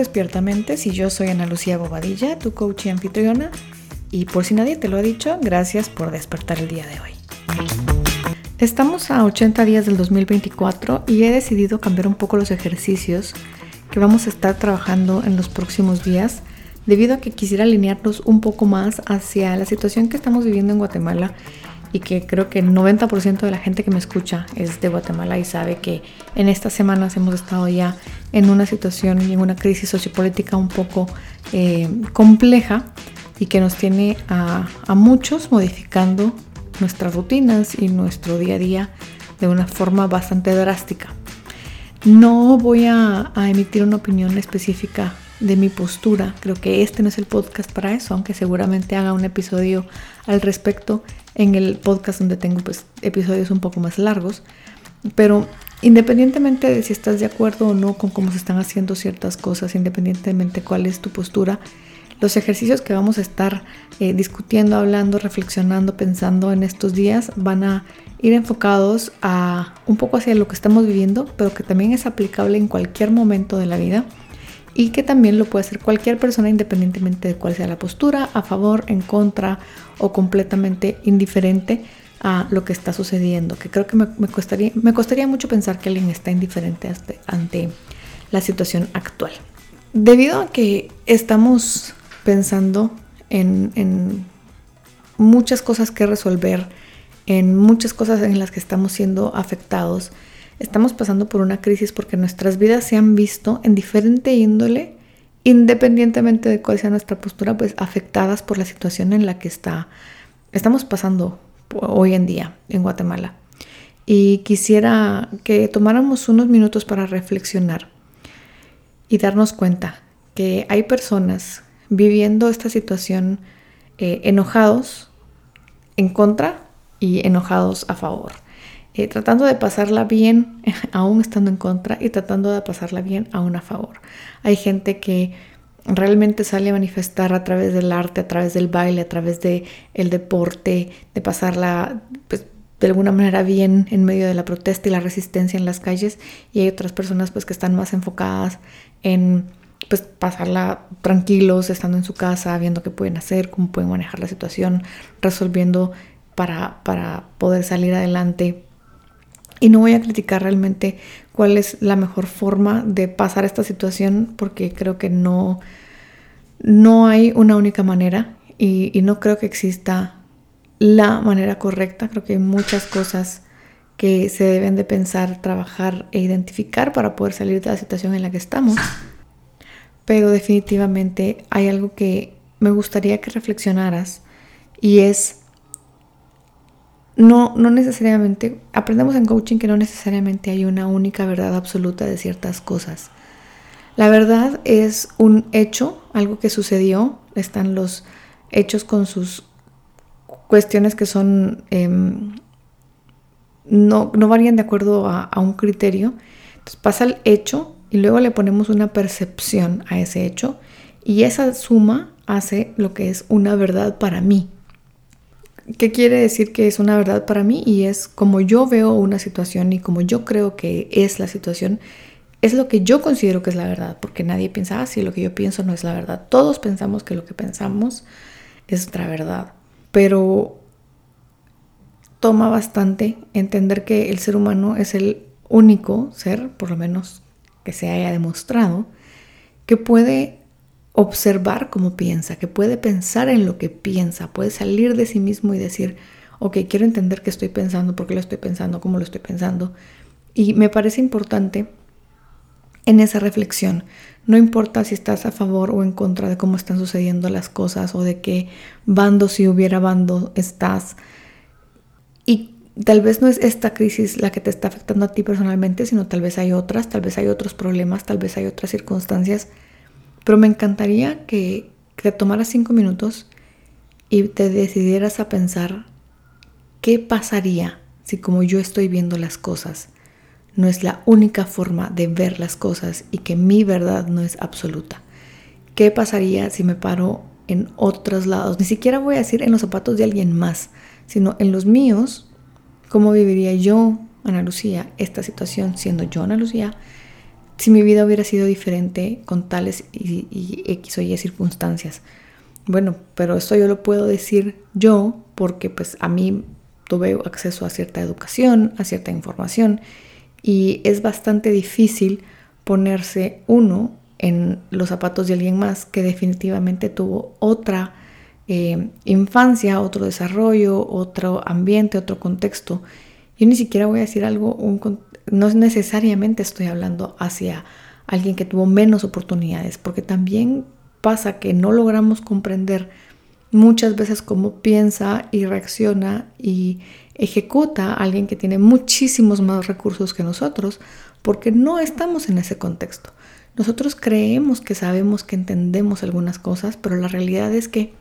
Despiertamente, si yo soy Ana Lucía Bobadilla, tu coach y anfitriona. Y por si nadie te lo ha dicho, gracias por despertar el día de hoy. Estamos a 80 días del 2024 y he decidido cambiar un poco los ejercicios que vamos a estar trabajando en los próximos días debido a que quisiera alinearnos un poco más hacia la situación que estamos viviendo en Guatemala y que creo que el 90% de la gente que me escucha es de Guatemala y sabe que en estas semanas hemos estado ya en una situación y en una crisis sociopolítica un poco eh, compleja y que nos tiene a, muchos modificando nuestras rutinas y nuestro día a día de una forma bastante drástica. No voy a, a emitir una opinión específica de mi postura. Creo que este no es el podcast para eso, aunque seguramente haga un episodio al respecto en el podcast donde tengo pues episodios un poco más largos. Pero independientemente de si estás de acuerdo o no con cómo se están haciendo ciertas cosas, independientemente cuál es tu postura, los ejercicios que vamos a estar eh, discutiendo, hablando, reflexionando, pensando en estos días van a ir enfocados a un poco hacia lo que estamos viviendo, pero que también es aplicable en cualquier momento de la vida y que también lo puede hacer cualquier persona independientemente de cuál sea la postura, a favor, en contra o completamente indiferente a lo que está sucediendo, que creo que me, costaría, me costaría mucho pensar que alguien está indiferente ante la situación actual. Debido a que estamos pensando en, en muchas cosas que resolver, en muchas cosas en las que estamos siendo afectados, estamos pasando por una crisis porque nuestras vidas se han visto en diferente índole, independientemente de cuál sea nuestra postura, pues afectadas por la situación en la que está, estamos pasando hoy en día en Guatemala. Y quisiera que tomáramos unos minutos para reflexionar y darnos cuenta que hay personas viviendo esta situación eh, enojados en contra y enojados a favor. Eh, tratando de pasarla bien, aún estando en contra, y tratando de pasarla bien aún a favor. Hay gente que realmente sale a manifestar a través del arte, a través del baile, a través del el deporte, de pasarla pues, de alguna manera bien en medio de la protesta y la resistencia en las calles, y hay otras personas pues que están más enfocadas en pues pasarla tranquilos, estando en su casa, viendo qué pueden hacer, cómo pueden manejar la situación, resolviendo para, para poder salir adelante y no voy a criticar realmente cuál es la mejor forma de pasar esta situación porque creo que no, no hay una única manera y, no creo que exista la manera correcta. Creo que hay muchas cosas que se deben de pensar, trabajar e identificar para poder salir de la situación en la que estamos. Pero definitivamente hay algo que me gustaría que reflexionaras y es no, no necesariamente, aprendemos en coaching que no necesariamente hay una única verdad absoluta de ciertas cosas. La verdad es un hecho, algo que sucedió, están los hechos con sus cuestiones que son, em, no, no, varían de acuerdo a, a un criterio. Entonces pasa el hecho y luego le ponemos una percepción a ese hecho y esa suma hace lo que es una verdad para mí. ¿Qué quiere decir que es una verdad para mí? Y es como yo veo una situación y como yo creo que es la situación, es lo que yo considero que es la verdad, porque nadie piensa, ah, lo que yo pienso no es la verdad. Todos pensamos que lo que pensamos es otra verdad, pero toma bastante entender que el ser humano es el único ser, por lo menos que se haya demostrado, que puede observar cómo piensa, que puede pensar en lo que piensa, puede salir de sí mismo y decir, ok, quiero entender qué estoy pensando, por qué lo estoy pensando, cómo lo estoy pensando. Y me parece importante en esa reflexión. No importa si estás a favor o en contra de cómo están sucediendo las cosas o de qué bando, si hubiera bando, estás. Y tal vez no es esta crisis la que te está afectando a ti personalmente, sino tal vez hay otras, tal vez hay otros problemas, tal vez hay otras circunstancias pero me encantaría que, te tomaras cinco minutos y te decidieras a pensar qué pasaría si como yo estoy viendo las cosas, no es la única forma de ver las cosas y que mi verdad no es absoluta. ¿Qué pasaría si me paro en otros lados? Ni siquiera voy a decir en los zapatos de alguien más, sino en los míos. ¿Cómo viviría yo, Ana Lucía, esta situación siendo yo, Ana Lucía, si mi vida hubiera sido diferente con tales y, y X o Y circunstancias. Bueno, pero esto yo lo puedo decir yo porque pues a mí tuve acceso a cierta educación, a cierta información y es bastante difícil ponerse uno en los zapatos de alguien más que definitivamente tuvo otra eh, infancia, otro desarrollo, otro ambiente, otro contexto. Yo ni siquiera voy a decir algo, no necesariamente estoy hablando hacia alguien que tuvo menos oportunidades, porque también pasa que no logramos comprender muchas veces cómo piensa y reacciona y ejecuta alguien que tiene muchísimos más recursos que nosotros, porque no estamos en ese contexto. Nosotros creemos que sabemos que entendemos algunas cosas, pero la realidad es que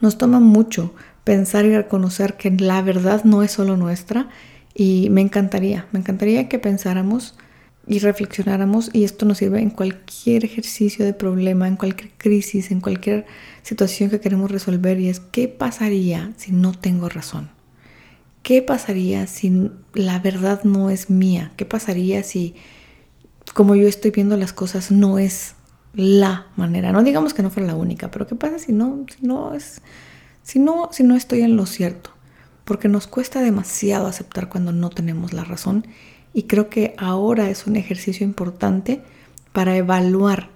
nos toma mucho pensar y reconocer que la verdad no es solo nuestra y me encantaría, me encantaría que pensáramos y reflexionáramos y esto nos sirve en cualquier ejercicio de problema, en cualquier crisis, en cualquier situación que queremos resolver y es ¿qué pasaría si no tengo razón? ¿Qué pasaría si la verdad no es mía? ¿Qué pasaría si como yo estoy viendo las cosas no es la manera? No digamos que no fue la única, pero ¿qué pasa si no, si no es, si no, si no estoy en lo cierto? Porque nos cuesta demasiado aceptar cuando no tenemos la razón y creo que ahora es un ejercicio importante para evaluar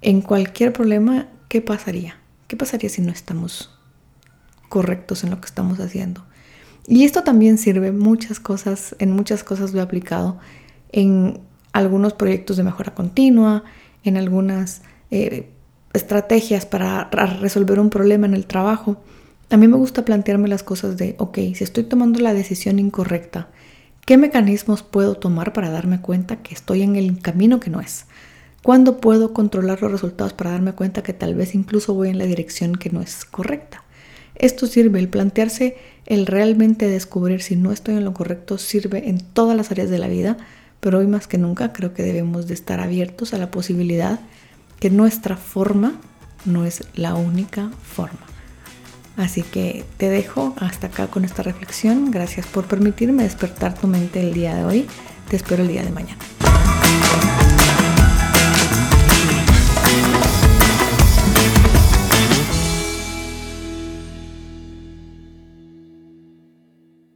en cualquier problema qué pasaría. ¿Qué pasaría si no estamos correctos en lo que estamos haciendo? Y esto también sirve muchas cosas, en muchas cosas lo he aplicado, en algunos proyectos de mejora continua, en algunas eh, estrategias para resolver un problema en el trabajo. También me gusta plantearme las cosas de, ok, si estoy tomando la decisión incorrecta, ¿qué mecanismos puedo tomar para darme cuenta que estoy en el camino que no es? ¿Cuándo puedo controlar los resultados para darme cuenta que tal vez incluso voy en la dirección que no es correcta? Esto sirve, el plantearse, el realmente descubrir si no estoy en lo correcto, sirve en todas las áreas de la vida, pero hoy más que nunca creo que debemos de estar abiertos a la posibilidad que nuestra forma no es la única forma. Así que te dejo hasta acá con esta reflexión. Gracias por permitirme despertar tu mente el día de hoy. Te espero el día de mañana.